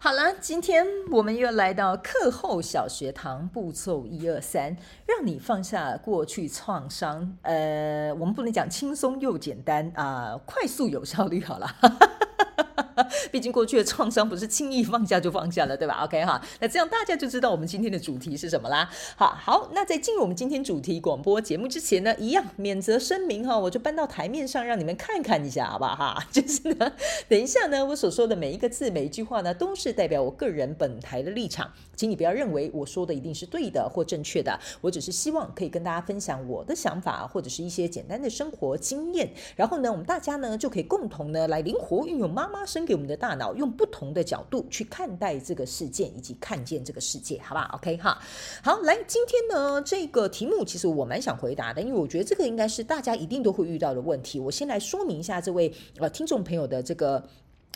好了，今天我们又来到课后小学堂步骤一二三，让你放下过去创伤。呃，我们不能讲轻松又简单啊，快速有效率好了。毕竟过去的创伤不是轻易放下就放下了，对吧？OK 哈，那这样大家就知道我们今天的主题是什么啦。好，好，那在进入我们今天主题广播节目之前呢，一样免责声明哈，我就搬到台面上让你们看看一下，好不好哈？就是呢，等一下呢，我所说的每一个字、每一句话呢，都是代表我个人本台的立场，请你不要认为我说的一定是对的或正确的，我只是希望可以跟大家分享我的想法或者是一些简单的生活经验，然后呢，我们大家呢就可以共同呢来灵活运用妈妈生给我们的大脑，用不同的角度去看待这个事件，以及看见这个世界，好不好？OK 哈，好，来，今天呢这个题目其实我蛮想回答的，因为我觉得这个应该是大家一定都会遇到的问题。我先来说明一下这位呃听众朋友的这个。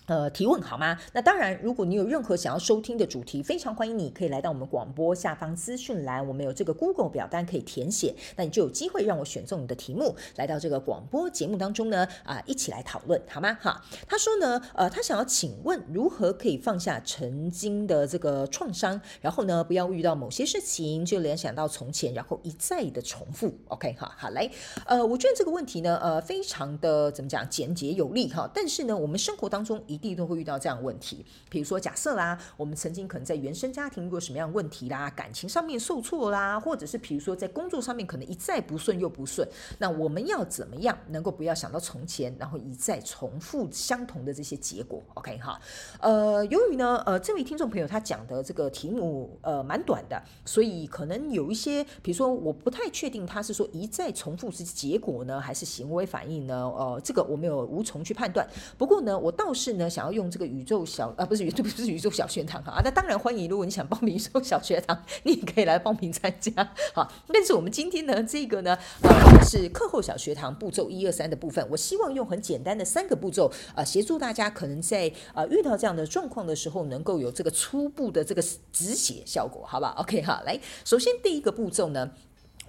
呃，提问好吗？那当然，如果你有任何想要收听的主题，非常欢迎你可以来到我们广播下方资讯栏，我们有这个 Google 表单可以填写，那你就有机会让我选中你的题目，来到这个广播节目当中呢，啊、一起来讨论好吗？哈，他说呢，呃，他想要请问如何可以放下曾经的这个创伤，然后呢，不要遇到某些事情就联想到从前，然后一再的重复。OK，哈，好，来，呃，我觉得这个问题呢，呃，非常的怎么讲，简洁有力哈，但是呢，我们生活当中。一定都会遇到这样的问题，比如说假设啦，我们曾经可能在原生家庭过什么样问题啦，感情上面受挫啦，或者是比如说在工作上面可能一再不顺又不顺，那我们要怎么样能够不要想到从前，然后一再重复相同的这些结果？OK 哈，呃，由于呢，呃，这位听众朋友他讲的这个题目呃蛮短的，所以可能有一些，比如说我不太确定他是说一再重复是结果呢，还是行为反应呢？呃，这个我没有无从去判断。不过呢，我倒是呢。想要用这个宇宙小啊，不是宇宙，不是宇宙小学堂哈啊，那当然欢迎。如果你想报名宇宙小学堂，你也可以来报名参加。好，但是我们今天呢，这个呢，呃，是课后小学堂步骤一二三的部分。我希望用很简单的三个步骤，呃，协助大家可能在呃遇到这样的状况的时候，能够有这个初步的这个止血效果，好不好？OK 哈，来，首先第一个步骤呢，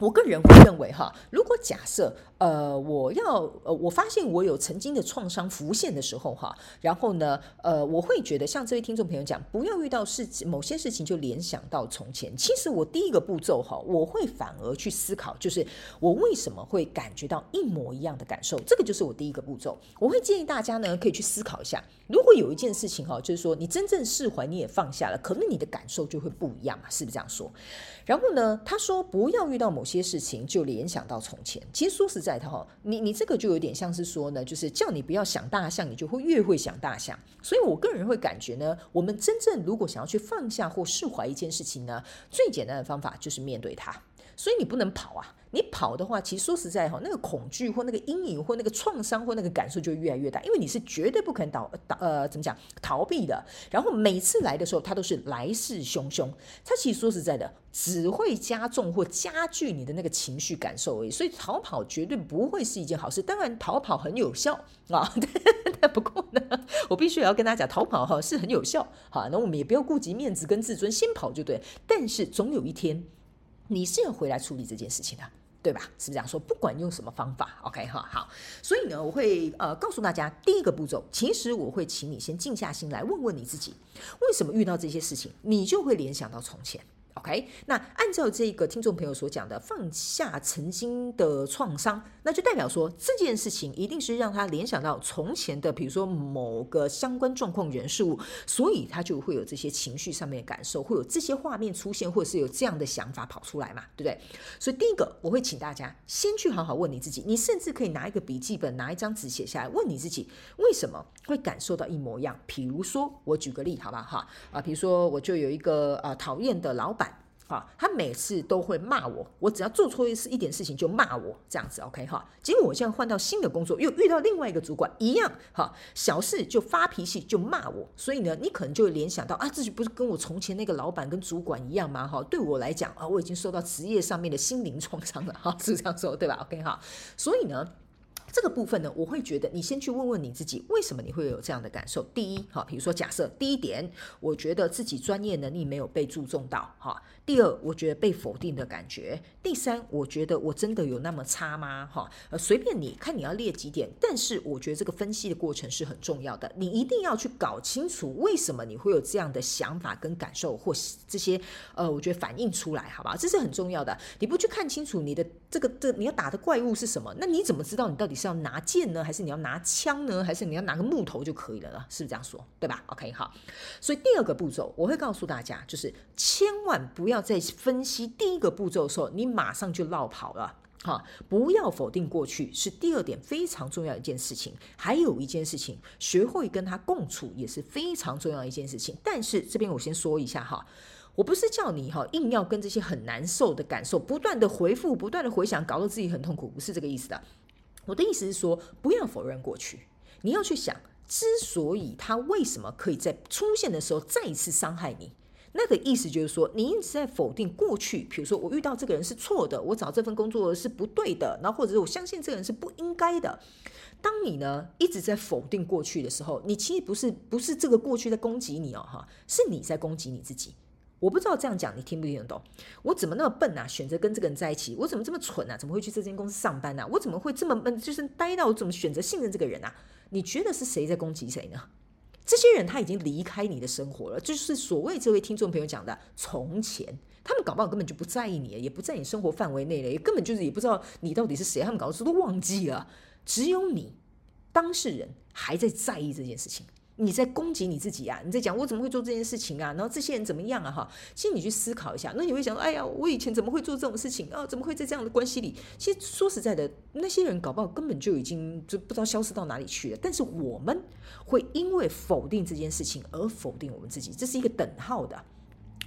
我个人会认为哈，如果假设。呃，我要呃，我发现我有曾经的创伤浮现的时候哈，然后呢，呃，我会觉得像这位听众朋友讲，不要遇到事情某些事情就联想到从前。其实我第一个步骤哈，我会反而去思考，就是我为什么会感觉到一模一样的感受，这个就是我第一个步骤。我会建议大家呢，可以去思考一下，如果有一件事情哈，就是说你真正释怀，你也放下了，可能你的感受就会不一样嘛，是不是这样说？然后呢，他说不要遇到某些些事情就联想到从前。其实说实在的哈。你你这个就有点像是说呢，就是叫你不要想大象，你就会越会想大象。所以我个人会感觉呢，我们真正如果想要去放下或释怀一件事情呢，最简单的方法就是面对它。所以你不能跑啊！你跑的话，其实说实在哈，那个恐惧或那个阴影或那个创伤或那个感受就越来越大，因为你是绝对不可能逃逃呃怎么讲逃避的。然后每次来的时候，它都是来势汹汹，它其实说实在的，只会加重或加剧你的那个情绪感受而已。所以逃跑绝对不会是一件好事。当然逃跑很有效啊，但不过呢，我必须要跟大家讲，逃跑哈是很有效。好，那我们也不要顾及面子跟自尊，先跑就对。但是总有一天。你是要回来处理这件事情的，对吧？是不是这样说？不管用什么方法，OK 哈，好。所以呢，我会呃告诉大家，第一个步骤，其实我会请你先静下心来，问问你自己，为什么遇到这些事情，你就会联想到从前。OK，那按照这个听众朋友所讲的，放下曾经的创伤，那就代表说这件事情一定是让他联想到从前的，比如说某个相关状况、人事物，所以他就会有这些情绪上面的感受，会有这些画面出现，或者是有这样的想法跑出来嘛，对不对？所以第一个，我会请大家先去好好问你自己，你甚至可以拿一个笔记本，拿一张纸写下来，问你自己为什么会感受到一模一样。比如说，我举个例，好不好？哈啊，比如说我就有一个呃讨厌的老板。哈，他每次都会骂我，我只要做错一次一点事情就骂我，这样子，OK 哈。结果我现在换到新的工作，又遇到另外一个主管，一样哈，小事就发脾气就骂我，所以呢，你可能就会联想到啊，自己不是跟我从前那个老板跟主管一样吗？哈，对我来讲啊，我已经受到职业上面的心灵创伤了，哈，是这样说对吧？OK 哈，所以呢。这个部分呢，我会觉得你先去问问你自己，为什么你会有这样的感受？第一，哈，比如说假设第一点，我觉得自己专业能力没有被注重到，哈。第二，我觉得被否定的感觉。第三，我觉得我真的有那么差吗？哈，呃，随便你看你要列几点，但是我觉得这个分析的过程是很重要的，你一定要去搞清楚为什么你会有这样的想法跟感受，或这些呃，我觉得反映出来，好吧，这是很重要的。你不去看清楚你的这个这，你要打的怪物是什么？那你怎么知道你到底是？是要拿剑呢，还是你要拿枪呢，还是你要拿个木头就可以了呢？是不是这样说？对吧？OK，好。所以第二个步骤，我会告诉大家，就是千万不要要在分析第一个步骤的时候，你马上就落跑了。哈，不要否定过去，是第二点非常重要一件事情。还有一件事情，学会跟他共处也是非常重要一件事情。但是这边我先说一下哈，我不是叫你哈硬要跟这些很难受的感受不断的回复，不断的回想，搞得自己很痛苦，不是这个意思的。我的意思是说，不要否认过去，你要去想，之所以他为什么可以在出现的时候再一次伤害你，那个意思就是说，你一直在否定过去。比如说，我遇到这个人是错的，我找这份工作是不对的，然后或者是我相信这个人是不应该的。当你呢一直在否定过去的时候，你其实不是不是这个过去在攻击你哦，哈，是你在攻击你自己。我不知道这样讲你听不听得懂？我怎么那么笨啊？选择跟这个人在一起，我怎么这么蠢啊？怎么会去这间公司上班呢？我怎么会这么笨？就是呆到我怎么选择信任这个人啊？你觉得是谁在攻击谁呢？这些人他已经离开你的生活了，就是所谓这位听众朋友讲的从前，他们搞不好根本就不在意你，也不在你生活范围内了，也根本就是也不知道你到底是谁，他们搞的时候都忘记了，只有你当事人还在在意这件事情。你在攻击你自己啊？你在讲我怎么会做这件事情啊？然后这些人怎么样啊？哈，其实你去思考一下，那你会想，哎呀，我以前怎么会做这种事情啊？怎么会在这样的关系里？其实说实在的，那些人搞不好根本就已经就不知道消失到哪里去了。但是我们会因为否定这件事情而否定我们自己，这是一个等号的。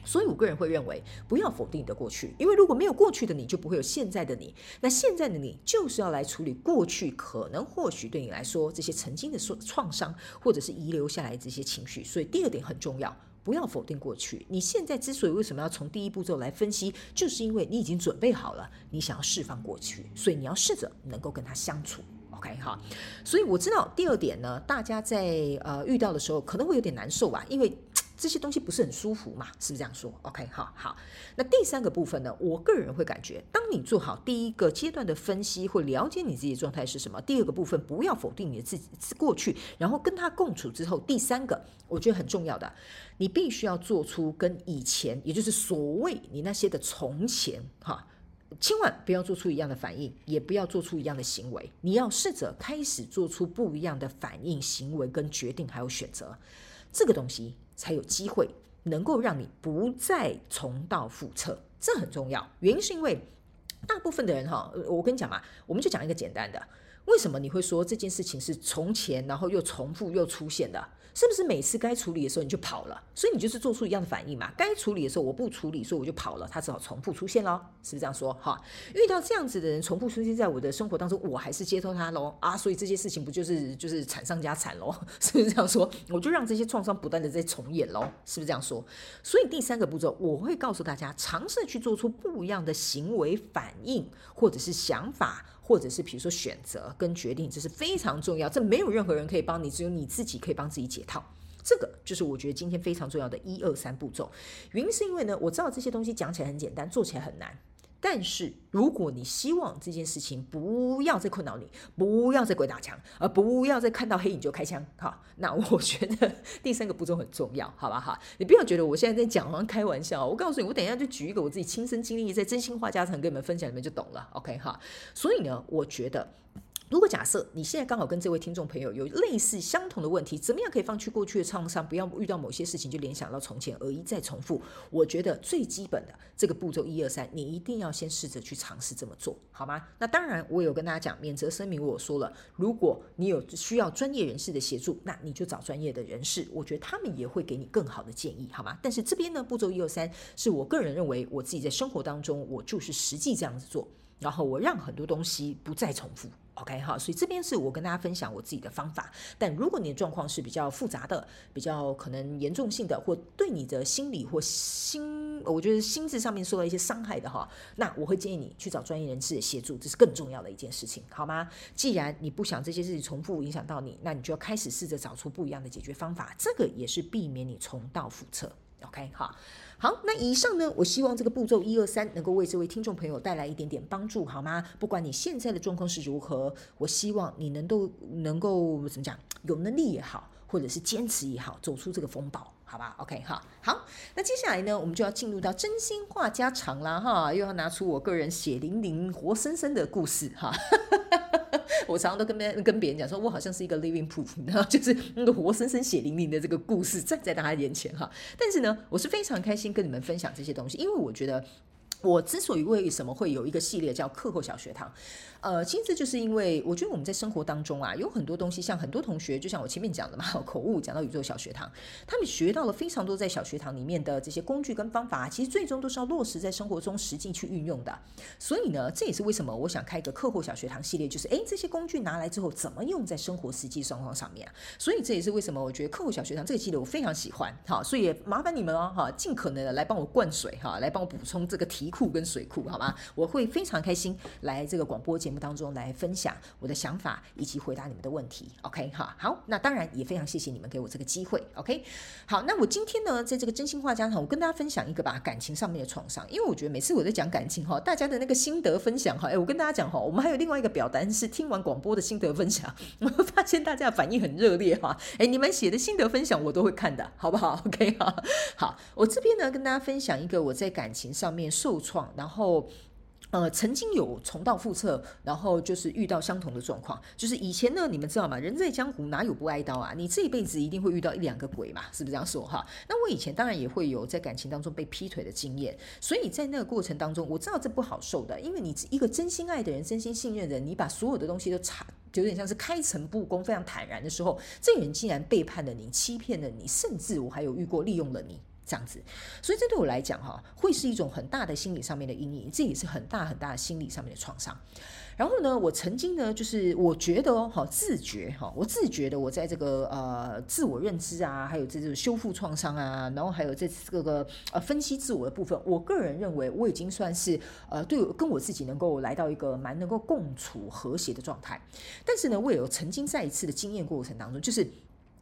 所以，我个人会认为，不要否定你的过去，因为如果没有过去的你，就不会有现在的你。那现在的你，就是要来处理过去可能或许对你来说这些曾经的创创伤，或者是遗留下来这些情绪。所以，第二点很重要，不要否定过去。你现在之所以为什么要从第一步骤来分析，就是因为你已经准备好了，你想要释放过去，所以你要试着能够跟他相处。OK 哈，所以我知道第二点呢，大家在呃遇到的时候可能会有点难受吧，因为。这些东西不是很舒服嘛？是不是这样说？OK，好好。那第三个部分呢？我个人会感觉，当你做好第一个阶段的分析会了解你自己的状态是什么，第二个部分不要否定你的自己过去，然后跟他共处之后，第三个我觉得很重要的，你必须要做出跟以前，也就是所谓你那些的从前，哈，千万不要做出一样的反应，也不要做出一样的行为，你要试着开始做出不一样的反应、行为跟决定，还有选择，这个东西。才有机会能够让你不再重蹈覆辙，这很重要。原因是因为大部分的人哈，我跟你讲嘛，我们就讲一个简单的，为什么你会说这件事情是从前，然后又重复又出现的？是不是每次该处理的时候你就跑了？所以你就是做出一样的反应嘛？该处理的时候我不处理，所以我就跑了，它只好重复出现喽，是不是这样说？哈，遇到这样子的人重复出现在我的生活当中，我还是接受他喽啊，所以这些事情不就是就是惨上加惨喽？是不是这样说？我就让这些创伤不断的在重演喽，是不是这样说？所以第三个步骤，我会告诉大家，尝试去做出不一样的行为反应，或者是想法。或者是比如说选择跟决定，这是非常重要，这没有任何人可以帮你，只有你自己可以帮自己解套。这个就是我觉得今天非常重要的一二三步骤。原因是因为呢，我知道这些东西讲起来很简单，做起来很难。但是，如果你希望这件事情不要再困扰你，不要再鬼打墙，而不要再看到黑影就开枪，哈，那我觉得第三个步骤很重要，好吧哈？你不要觉得我现在在讲好像开玩笑，我告诉你，我等一下就举一个我自己亲身经历，在真心话家常跟你们分享，你们就懂了，OK 哈？所以呢，我觉得如果假设你现在刚好跟这位听众朋友有类似相同的问题，怎么样可以放弃过去的创伤，不要遇到某些事情就联想到从前而一再重复？我觉得最基本的这个步骤一二三，你一定要先试着去尝试这么做，好吗？那当然，我有跟大家讲免责声明，我说了，如果你有需要专业人士的协助，那你就找专业的人士，我觉得他们也会给你更好的建议，好吗？但是这边呢，步骤一二三是我个人认为我自己在生活当中，我就是实际这样子做，然后我让很多东西不再重复。OK 哈，所以这边是我跟大家分享我自己的方法。但如果你的状况是比较复杂的、比较可能严重性的，或对你的心理或心，我觉得心智上面受到一些伤害的哈，那我会建议你去找专业人士的协助，这是更重要的一件事情，好吗？既然你不想这些事情重复影响到你，那你就要开始试着找出不一样的解决方法，这个也是避免你重蹈覆辙。OK 哈。好，那以上呢，我希望这个步骤一二三能够为这位听众朋友带来一点点帮助，好吗？不管你现在的状况是如何，我希望你能够能够怎么讲，有能力也好，或者是坚持也好，走出这个风暴，好吧？OK，哈，好，那接下来呢，我们就要进入到真心话家常啦，哈，又要拿出我个人血淋淋、活生生的故事，哈。我常常都跟别跟别人讲说，我好像是一个 living proof，然后 就是那个活生生血淋淋的这个故事站在大家眼前哈。但是呢，我是非常开心跟你们分享这些东西，因为我觉得我之所以为什么会有一个系列叫课后小学堂。呃，其实就是因为我觉得我们在生活当中啊，有很多东西，像很多同学，就像我前面讲的嘛，口误讲到宇宙小学堂，他们学到了非常多在小学堂里面的这些工具跟方法，其实最终都是要落实在生活中实际去运用的。所以呢，这也是为什么我想开一个课后小学堂系列，就是诶，这些工具拿来之后怎么用在生活实际状况上面啊？所以这也是为什么我觉得课后小学堂这个系列我非常喜欢。好，所以也麻烦你们哦，哈，尽可能的来帮我灌水哈，来帮我补充这个题库跟水库，好吗？我会非常开心来这个广播节目当中来分享我的想法以及回答你们的问题。OK 哈，好，那当然也非常谢谢你们给我这个机会。OK，好，那我今天呢，在这个真心话家常，我跟大家分享一个吧，感情上面的创伤。因为我觉得每次我在讲感情哈，大家的那个心得分享哈，哎，我跟大家讲哈，我们还有另外一个表单是听完广播的心得分享，我发现大家反应很热烈哈。哎，你们写的心得分享我都会看的，好不好？OK 哈，好，我这边呢跟大家分享一个我在感情上面受创，然后。呃，曾经有重蹈覆辙，然后就是遇到相同的状况。就是以前呢，你们知道吗？人在江湖哪有不挨刀啊？你这一辈子一定会遇到一两个鬼嘛，是不是这样说哈？那我以前当然也会有在感情当中被劈腿的经验，所以在那个过程当中，我知道这不好受的，因为你一个真心爱的人、真心信任的人，你把所有的东西都查，就有点像是开诚布公、非常坦然的时候，这个人竟然背叛了你、欺骗了你，甚至我还有遇过利用了你。这样子，所以这对我来讲哈，会是一种很大的心理上面的阴影，这也是很大很大的心理上面的创伤。然后呢，我曾经呢，就是我觉得哦，哈，自觉哈，我自觉的，我在这个呃自我认知啊，还有这种修复创伤啊，然后还有这这个呃分析自我的部分，我个人认为我已经算是呃对跟我自己能够来到一个蛮能够共处和谐的状态。但是呢，我也有曾经在一次的经验过程当中，就是。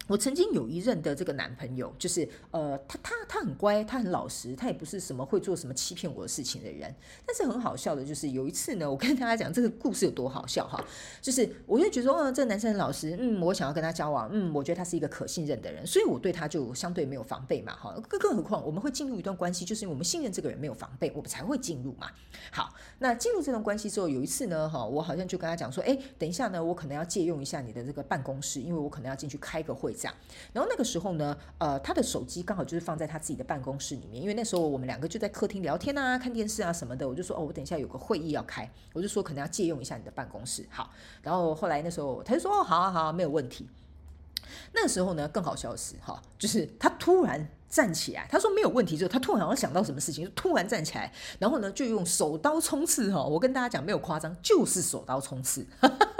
我曾经有一任的这个男朋友，就是呃，他他他很乖，他很老实，他也不是什么会做什么欺骗我的事情的人。但是很好笑的，就是有一次呢，我跟大家讲这个故事有多好笑哈，就是我就觉得说，嗯，这个男生很老实，嗯，我想要跟他交往，嗯，我觉得他是一个可信任的人，所以我对他就相对没有防备嘛，哈，更更何况我们会进入一段关系，就是因为我们信任这个人没有防备，我们才会进入嘛。好，那进入这段关系之后，有一次呢，哈，我好像就跟他讲说，哎，等一下呢，我可能要借用一下你的这个办公室，因为我可能要进去开个会。这样，然后那个时候呢，呃，他的手机刚好就是放在他自己的办公室里面，因为那时候我们两个就在客厅聊天啊、看电视啊什么的。我就说，哦，我等一下有个会议要开，我就说可能要借用一下你的办公室。好，然后后来那时候他就说，哦，好啊，好，没有问题。那个时候呢，更好笑的是，哈，就是他突然站起来，他说没有问题之后，他突然好像想到什么事情，就突然站起来，然后呢，就用手刀冲刺，哈，我跟大家讲没有夸张，就是手刀冲刺。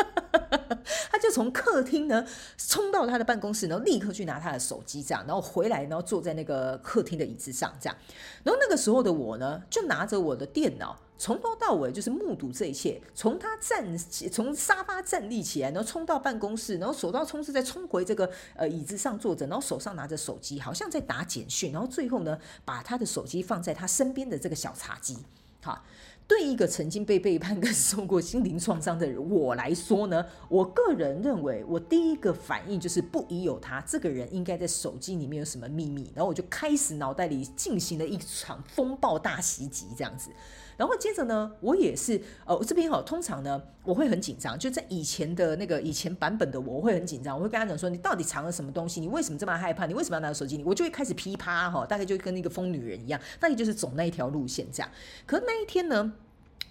他就从客厅呢冲到他的办公室，然后立刻去拿他的手机，这样，然后回来，然后坐在那个客厅的椅子上，这样。然后那个时候的我呢，就拿着我的电脑，从头到尾就是目睹这一切，从他站起，从沙发站立起来，然后冲到办公室，然后手到冲刺，再冲回这个呃椅子上坐着，然后手上拿着手机，好像在打简讯，然后最后呢，把他的手机放在他身边的这个小茶几，好。对一个曾经被背叛跟 受过心灵创伤的人我来说呢，我个人认为，我第一个反应就是不疑有他，这个人应该在手机里面有什么秘密，然后我就开始脑袋里进行了一场风暴大袭击，这样子。然后接着呢，我也是，呃，这边哈，通常呢，我会很紧张，就在以前的那个以前版本的我，我会很紧张，我会跟他讲说，你到底藏了什么东西？你为什么这么害怕？你为什么要拿到手机？我就会开始噼啪哈，大概就跟那个疯女人一样，大概就是走那一条路线这样。可那一天呢？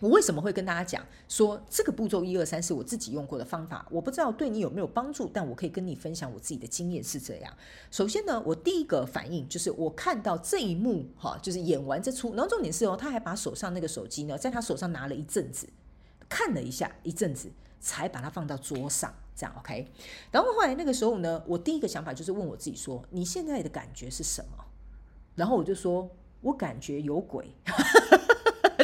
我为什么会跟大家讲说这个步骤一二三是我自己用过的方法？我不知道对你有没有帮助，但我可以跟你分享我自己的经验是这样。首先呢，我第一个反应就是我看到这一幕哈，就是演完这出，然后重点是哦，他还把手上那个手机呢，在他手上拿了一阵子，看了一下一阵子，才把它放到桌上，这样 OK。然后后来那个时候呢，我第一个想法就是问我自己说：你现在的感觉是什么？然后我就说我感觉有鬼。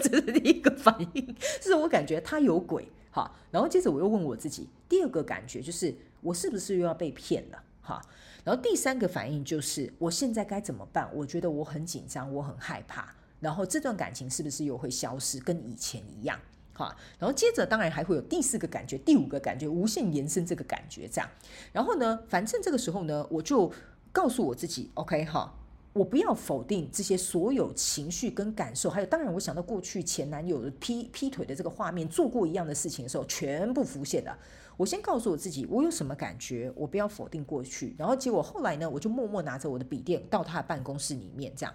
这是第一个反应，是我感觉他有鬼，哈。然后接着我又问我自己，第二个感觉就是我是不是又要被骗了，哈。然后第三个反应就是我现在该怎么办？我觉得我很紧张，我很害怕。然后这段感情是不是又会消失，跟以前一样，哈。然后接着当然还会有第四个感觉，第五个感觉，无限延伸这个感觉，这样。然后呢，反正这个时候呢，我就告诉我自己，OK，哈。我不要否定这些所有情绪跟感受，还有当然，我想到过去前男友劈劈腿的这个画面，做过一样的事情的时候，全部浮现了。我先告诉我自己，我有什么感觉，我不要否定过去。然后结果后来呢，我就默默拿着我的笔电到他的办公室里面，这样。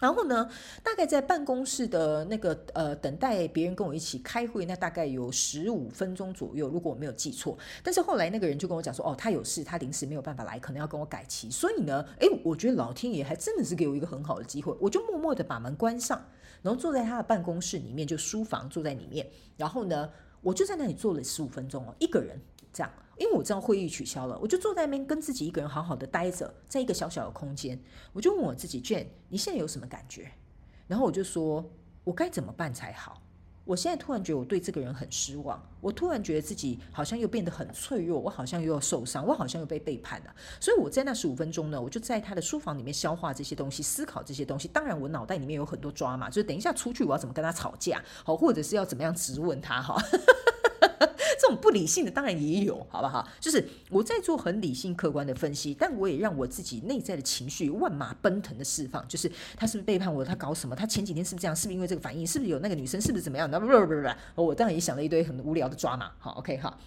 然后呢，大概在办公室的那个呃，等待别人跟我一起开会，那大概有十五分钟左右，如果我没有记错。但是后来那个人就跟我讲说，哦，他有事，他临时没有办法来，可能要跟我改期。所以呢，诶，我觉得老天爷还真的是给我一个很好的机会，我就默默的把门关上，然后坐在他的办公室里面，就书房坐在里面。然后呢，我就在那里坐了十五分钟哦，一个人这样。因为我知道会议取消了，我就坐在那边跟自己一个人好好的待着，在一个小小的空间，我就问我自己，Jhen，你现在有什么感觉？然后我就说，我该怎么办才好？我现在突然觉得我对这个人很失望，我突然觉得自己好像又变得很脆弱，我好像又要受伤，我好像又被背叛了。所以我在那十五分钟呢，我就在他的书房里面消化这些东西，思考这些东西。当然，我脑袋里面有很多抓马，就是等一下出去我要怎么跟他吵架，好，或者是要怎么样质问他，哈。种不理性的当然也有，好不好？就是我在做很理性客观的分析，但我也让我自己内在的情绪万马奔腾的释放。就是他是不是背叛我？他搞什么？他前几天是不是这样？是不是因为这个反应？是不是有那个女生？是不是怎么样？那不不不不，我当然也想了一堆很无聊的抓马。好，OK，好，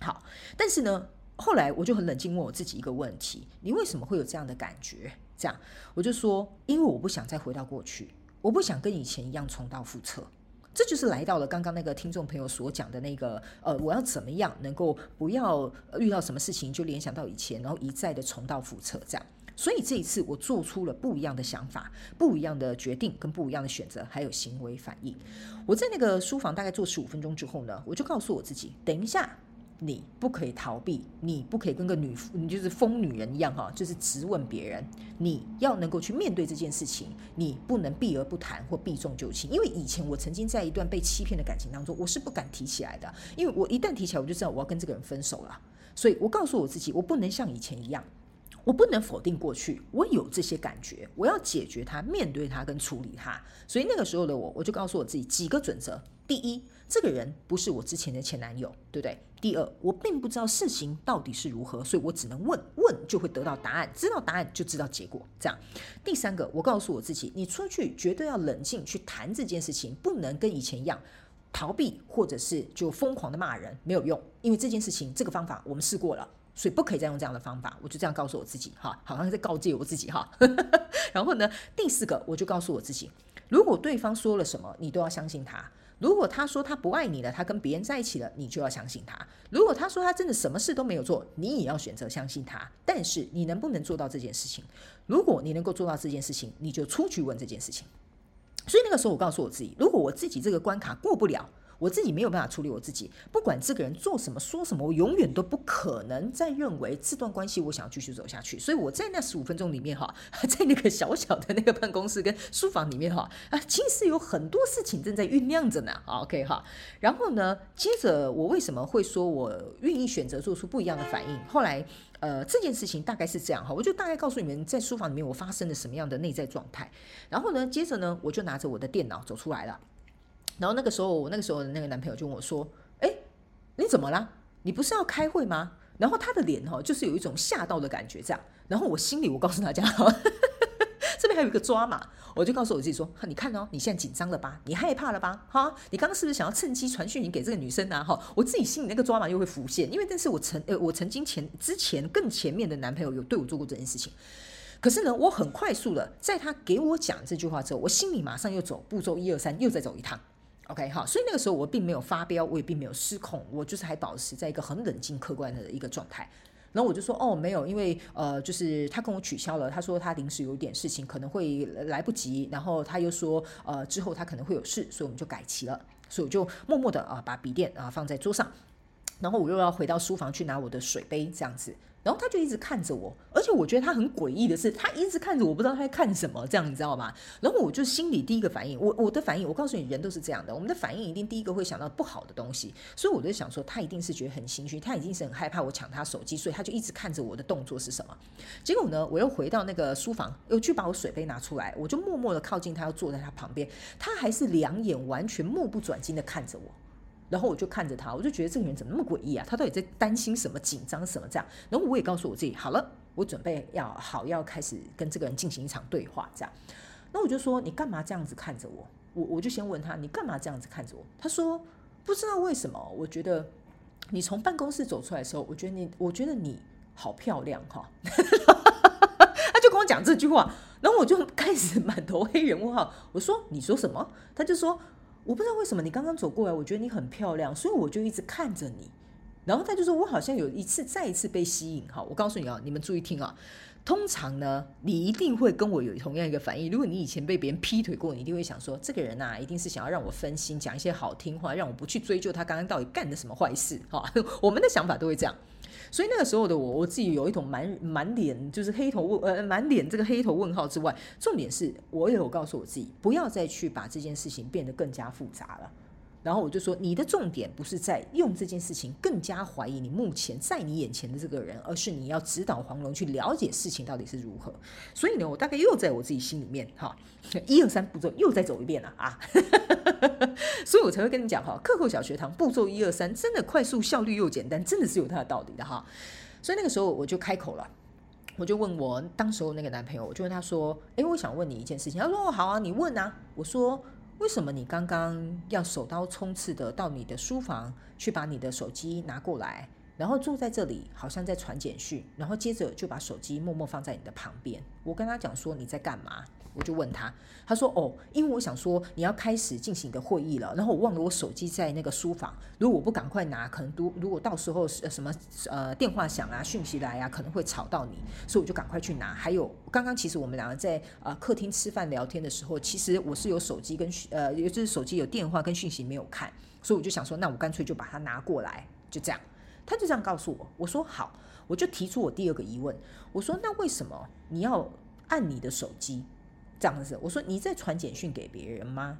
好。但是呢，后来我就很冷静问我自己一个问题：你为什么会有这样的感觉？这样，我就说，因为我不想再回到过去，我不想跟以前一样重蹈覆辙。这就是来到了刚刚那个听众朋友所讲的那个，呃，我要怎么样能够不要遇到什么事情就联想到以前，然后一再的重蹈覆辙这样。所以这一次我做出了不一样的想法、不一样的决定跟不一样的选择，还有行为反应。我在那个书房大概坐十五分钟之后呢，我就告诉我自己，等一下。你不可以逃避，你不可以跟个女，你就是疯女人一样哈，就是直问别人。你要能够去面对这件事情，你不能避而不谈或避重就轻。因为以前我曾经在一段被欺骗的感情当中，我是不敢提起来的，因为我一旦提起来，我就知道我要跟这个人分手了。所以我告诉我自己，我不能像以前一样。我不能否定过去，我有这些感觉，我要解决它，面对它跟处理它。所以那个时候的我，我就告诉我自己几个准则：第一，这个人不是我之前的前男友，对不对？第二，我并不知道事情到底是如何，所以我只能问，问就会得到答案，知道答案就知道结果。这样，第三个，我告诉我自己，你出去绝对要冷静去谈这件事情，不能跟以前一样逃避，或者是就疯狂的骂人，没有用，因为这件事情这个方法我们试过了。所以不可以再用这样的方法，我就这样告诉我自己，哈，好像在告诫我自己，哈。然后呢，第四个，我就告诉我自己，如果对方说了什么，你都要相信他；如果他说他不爱你了，他跟别人在一起了，你就要相信他；如果他说他真的什么事都没有做，你也要选择相信他。但是你能不能做到这件事情？如果你能够做到这件事情，你就出去问这件事情。所以那个时候，我告诉我自己，如果我自己这个关卡过不了。我自己没有办法处理我自己，不管这个人做什么说什么，我永远都不可能再认为这段关系我想要继续走下去。所以我在那十五分钟里面哈，在那个小小的那个办公室跟书房里面哈啊，其实有很多事情正在酝酿着呢。OK 哈，然后呢，接着我为什么会说我愿意选择做出不一样的反应？后来呃，这件事情大概是这样哈，我就大概告诉你们在书房里面我发生了什么样的内在状态。然后呢，接着呢，我就拿着我的电脑走出来了。然后那个时候，我那个时候的那个男朋友就问我说：“哎，你怎么了？你不是要开会吗？”然后他的脸哈，就是有一种吓到的感觉，这样。然后我心里我告诉大家，这边还有一个抓马，我就告诉我自己说：“你看哦，你现在紧张了吧？你害怕了吧？哈，你刚刚是不是想要趁机传讯息给这个女生啊？哈，我自己心里那个抓马又会浮现，因为但是我曾呃，我曾经前之前更前面的男朋友有对我做过这件事情。可是呢，我很快速的在他给我讲这句话之后，我心里马上又走步骤一二三，又再走一趟。OK，好，所以那个时候我并没有发飙，我也并没有失控，我就是还保持在一个很冷静客观的一个状态。然后我就说，哦，没有，因为呃，就是他跟我取消了，他说他临时有点事情，可能会来不及。然后他又说，呃，之后他可能会有事，所以我们就改期了。所以我就默默的啊，把笔电啊放在桌上，然后我又要回到书房去拿我的水杯，这样子。然后他就一直看着我，而且我觉得他很诡异的是，他一直看着我，不知道他在看什么，这样你知道吗？然后我就心里第一个反应，我我的反应，我告诉你，人都是这样的，我们的反应一定第一个会想到不好的东西，所以我就想说，他一定是觉得很心虚，他一定是很害怕我抢他手机，所以他就一直看着我的动作是什么。结果呢，我又回到那个书房，又去把我水杯拿出来，我就默默的靠近他，要坐在他旁边，他还是两眼完全目不转睛的看着我。然后我就看着他，我就觉得这个人怎么那么诡异啊？他到底在担心什么、紧张什么这样？然后我也告诉我自己，好了，我准备要好要开始跟这个人进行一场对话这样。那我就说，你干嘛这样子看着我？我我就先问他，你干嘛这样子看着我？他说不知道为什么，我觉得你从办公室走出来的时候，我觉得你，我觉得你好漂亮哈。他就跟我讲这句话，然后我就开始满头黑人问号。我说你说什么？他就说。我不知道为什么你刚刚走过来，我觉得你很漂亮，所以我就一直看着你。然后他就说，我好像有一次再一次被吸引。哈，我告诉你啊，你们注意听啊。通常呢，你一定会跟我有同样一个反应。如果你以前被别人劈腿过，你一定会想说，这个人啊，一定是想要让我分心，讲一些好听话，让我不去追究他刚刚到底干的什么坏事。哈，我们的想法都会这样。所以那个时候的我，我自己有一种满满脸就是黑头问，呃，满脸这个黑头问号之外，重点是我也有告诉我自己，不要再去把这件事情变得更加复杂了。然后我就说，你的重点不是在用这件事情更加怀疑你目前在你眼前的这个人，而是你要指导黄龙去了解事情到底是如何。所以呢，我大概又在我自己心里面哈，一二三步骤又再走一遍了啊，所以我才会跟你讲哈，课后小学堂步骤一二三真的快速、效率又简单，真的是有它的道理的哈。所以那个时候我就开口了，我就问我当时候那个男朋友，我就问他说：“诶，我想问你一件事情。”他说：“好啊，你问啊。”我说。为什么你刚刚要手刀冲刺的到你的书房去把你的手机拿过来，然后坐在这里好像在传简讯，然后接着就把手机默默放在你的旁边？我跟他讲说，你在干嘛？我就问他，他说哦，因为我想说你要开始进行你的会议了，然后我忘了我手机在那个书房，如果我不赶快拿，可能如如果到时候什么呃电话响啊、讯息来啊，可能会吵到你，所以我就赶快去拿。还有刚刚其实我们两个在呃客厅吃饭聊天的时候，其实我是有手机跟呃，也就是手机有电话跟讯息没有看，所以我就想说，那我干脆就把它拿过来，就这样。他就这样告诉我，我说好，我就提出我第二个疑问，我说那为什么你要按你的手机？这样子，我说你在传简讯给别人吗？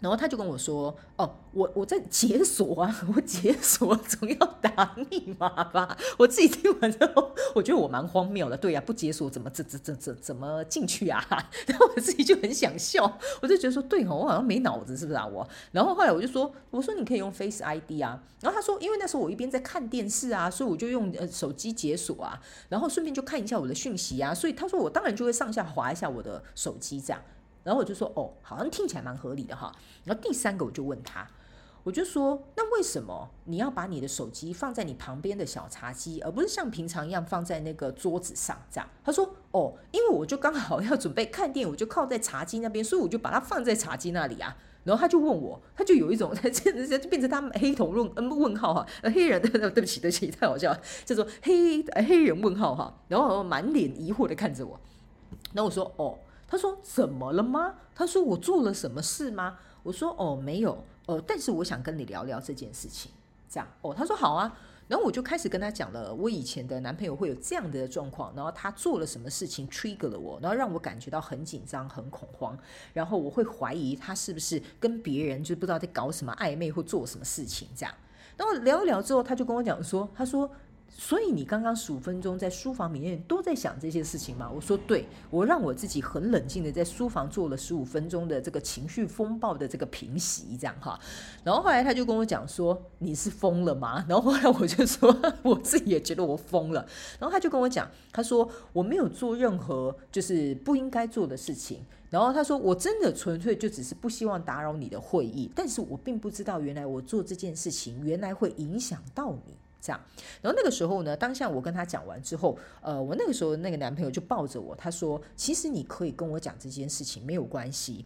然后他就跟我说：“哦，我我在解锁啊，我解锁总要打密码吧？” 我自己听完之后，我觉得我蛮荒谬的。对呀、啊，不解锁怎么怎怎怎怎怎么进去啊？然后我自己就很想笑，我就觉得说：“对哦，我好像没脑子，是不是啊？”我，然后后来我就说：“我说你可以用 Face ID 啊。”然后他说：“因为那时候我一边在看电视啊，所以我就用呃手机解锁啊，然后顺便就看一下我的讯息啊。所以他说我当然就会上下滑一下我的手机这样。”然后我就说哦，好像听起来蛮合理的哈。然后第三个我就问他，我就说那为什么你要把你的手机放在你旁边的小茶几，而不是像平常一样放在那个桌子上这样？他说哦，因为我就刚好要准备看电影，我就靠在茶几那边，所以我就把它放在茶几那里啊。然后他就问我，他就有一种，这这就变成他黑头问嗯问号哈，黑人对不起对不起，太好笑了，叫做黑黑人问号哈。然后满脸疑惑的看着我，然后我说哦。他说：“怎么了吗？”他说：“我做了什么事吗？”我说：“哦，没有，呃，但是我想跟你聊聊这件事情。”这样哦，他说：“好啊。”然后我就开始跟他讲了，我以前的男朋友会有这样的状况，然后他做了什么事情 trigger 了我，然后让我感觉到很紧张、很恐慌，然后我会怀疑他是不是跟别人就不知道在搞什么暧昧或做什么事情这样。然后聊一聊之后，他就跟我讲说：“他说。”所以你刚刚十五分钟在书房里面都在想这些事情吗？我说对，我让我自己很冷静的在书房做了十五分钟的这个情绪风暴的这个平息，这样哈。然后后来他就跟我讲说：“你是疯了吗？” 然后后来我就说：“我自己也觉得我疯了。”然后他就跟我讲，他说：“我没有做任何就是不应该做的事情。”然后他说：“我真的纯粹就只是不希望打扰你的会议，但是我并不知道原来我做这件事情原来会影响到你。”这样，然后那个时候呢，当下我跟他讲完之后，呃，我那个时候那个男朋友就抱着我，他说：“其实你可以跟我讲这件事情，没有关系。”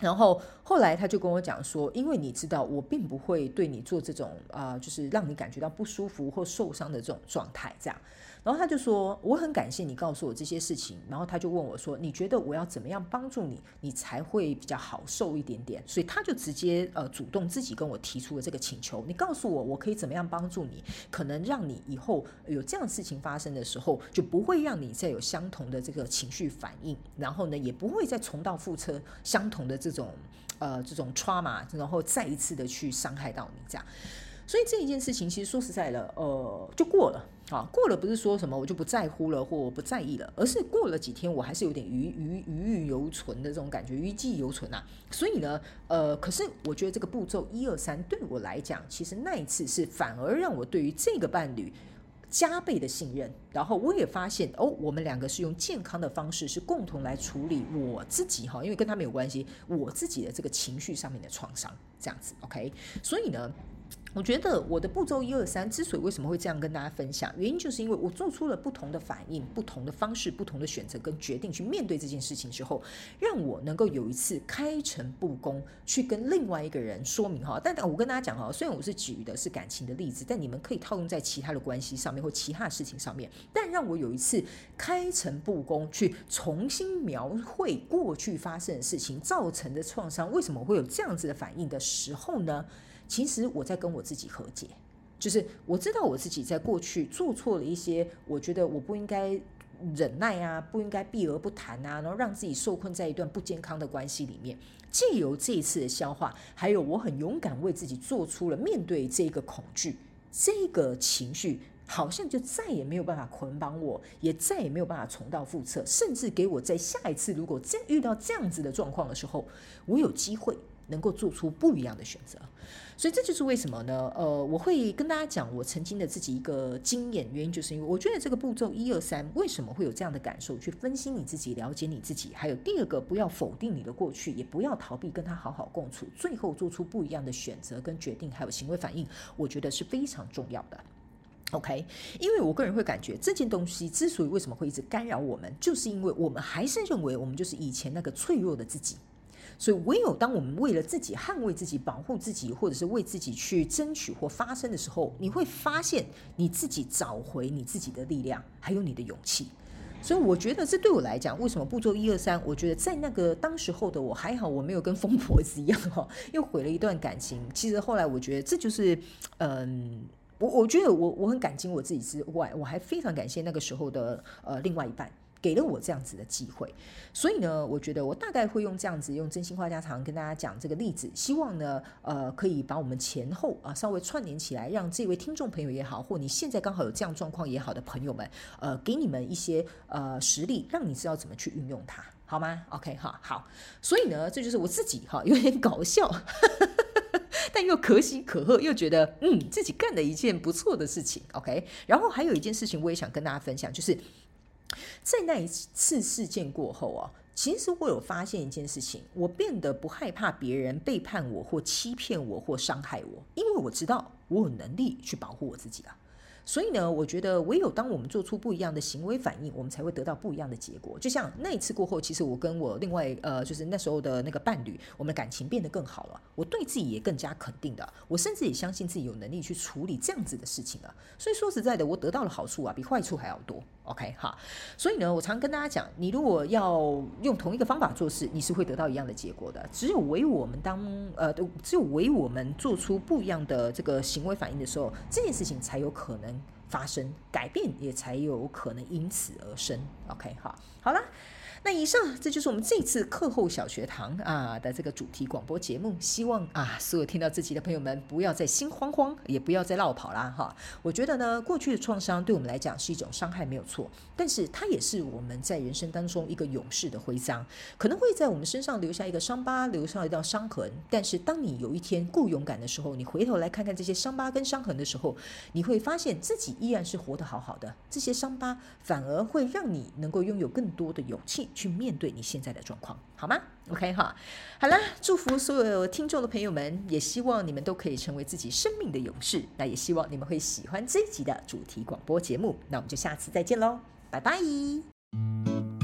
然后后来他就跟我讲说：“因为你知道，我并不会对你做这种啊、就是让你感觉到不舒服或受伤的这种状态。”这样。然后他就说：“我很感谢你告诉我这些事情。”然后他就问我说：“你觉得我要怎么样帮助你，你才会比较好受一点点？”所以他就直接呃主动自己跟我提出了这个请求：“你告诉我，我可以怎么样帮助你？可能让你以后有这样事情发生的时候，就不会让你再有相同的这个情绪反应，然后呢，也不会再重蹈覆辙，相同的这种呃这种 trauma，然后再一次的去伤害到你这样。”所以这一件事情，其实说实在的，呃，就过了啊，过了不是说什么我就不在乎了或我不在意了，而是过了几天，我还是有点余余余韵犹存的这种感觉，余悸犹存啊。所以呢，呃，可是我觉得这个步骤一二三对我来讲，其实那一次是反而让我对于这个伴侣加倍的信任，然后我也发现哦，我们两个是用健康的方式，是共同来处理我自己哈，因为跟他没有关系，我自己的这个情绪上面的创伤，这样子，OK，所以呢。我觉得我的步骤一二三之所以为什么会这样跟大家分享，原因就是因为我做出了不同的反应、不同的方式、不同的选择跟决定去面对这件事情之后，让我能够有一次开诚布公去跟另外一个人说明哈。但我跟大家讲哈，虽然我是举的是感情的例子，但你们可以套用在其他的关系上面或其他的事情上面。但让我有一次开诚布公去重新描绘过去发生的事情造成的创伤，为什么会有这样子的反应的时候呢？其实我在跟我自己和解，就是我知道我自己在过去做错了一些，我觉得我不应该忍耐啊，不应该避而不谈啊，然后让自己受困在一段不健康的关系里面。借由这一次的消化，还有我很勇敢为自己做出了面对这个恐惧，这个情绪好像就再也没有办法捆绑我，也再也没有办法重蹈覆辙，甚至给我在下一次如果再遇到这样子的状况的时候，我有机会。能够做出不一样的选择，所以这就是为什么呢？呃，我会跟大家讲我曾经的自己一个经验，原因就是因为我觉得这个步骤一二三为什么会有这样的感受，去分析你自己，了解你自己，还有第二个不要否定你的过去，也不要逃避跟他好好共处，最后做出不一样的选择跟决定，还有行为反应，我觉得是非常重要的。OK，因为我个人会感觉这件东西之所以为什么会一直干扰我们，就是因为我们还是认为我们就是以前那个脆弱的自己。所以，唯有当我们为了自己捍卫自己、保护自己，或者是为自己去争取或发声的时候，你会发现你自己找回你自己的力量，还有你的勇气。所以，我觉得这对我来讲，为什么步骤一二三？我觉得在那个当时候的我还好，我没有跟疯婆子一样哈，又毁了一段感情。其实后来我觉得这就是，嗯，我我觉得我我很感激我自己之外，我还非常感谢那个时候的呃另外一半。给了我这样子的机会，所以呢，我觉得我大概会用这样子用真心话家常跟大家讲这个例子，希望呢，呃，可以把我们前后啊稍微串联起来，让这位听众朋友也好，或你现在刚好有这样状况也好的朋友们，呃，给你们一些呃实力，让你知道怎么去运用它，好吗？OK 哈，好，所以呢，这就是我自己哈，有点搞笑，但又可喜可贺，又觉得嗯自己干了一件不错的事情，OK。然后还有一件事情，我也想跟大家分享，就是。在那一次事件过后啊，其实我有发现一件事情，我变得不害怕别人背叛我或欺骗我或伤害我，因为我知道我有能力去保护我自己了。所以呢，我觉得唯有当我们做出不一样的行为反应，我们才会得到不一样的结果。就像那一次过后，其实我跟我另外呃，就是那时候的那个伴侣，我们的感情变得更好了。我对自己也更加肯定的，我甚至也相信自己有能力去处理这样子的事情了。所以说实在的，我得到的好处啊，比坏处还要多。OK 哈，所以呢，我常跟大家讲，你如果要用同一个方法做事，你是会得到一样的结果的。只有为我们当呃，只有为我们做出不一样的这个行为反应的时候，这件事情才有可能发生改变，也才有可能因此而生。OK 哈，好了。那以上这就是我们这次课后小学堂啊的这个主题广播节目。希望啊，所有听到这集的朋友们不要再心慌慌，也不要再落跑啦哈。我觉得呢，过去的创伤对我们来讲是一种伤害，没有错，但是它也是我们在人生当中一个勇士的徽章，可能会在我们身上留下一个伤疤，留下一道伤痕。但是当你有一天够勇敢的时候，你回头来看看这些伤疤跟伤痕的时候，你会发现自己依然是活得好好的。这些伤疤反而会让你能够拥有更多的勇气去面对你现在的状况，好吗？OK 哈，好啦，祝福所有听众的朋友们，也希望你们都可以成为自己生命的勇士。那也希望你们会喜欢这一集的主题广播节目。那我们就下次再见喽，拜拜。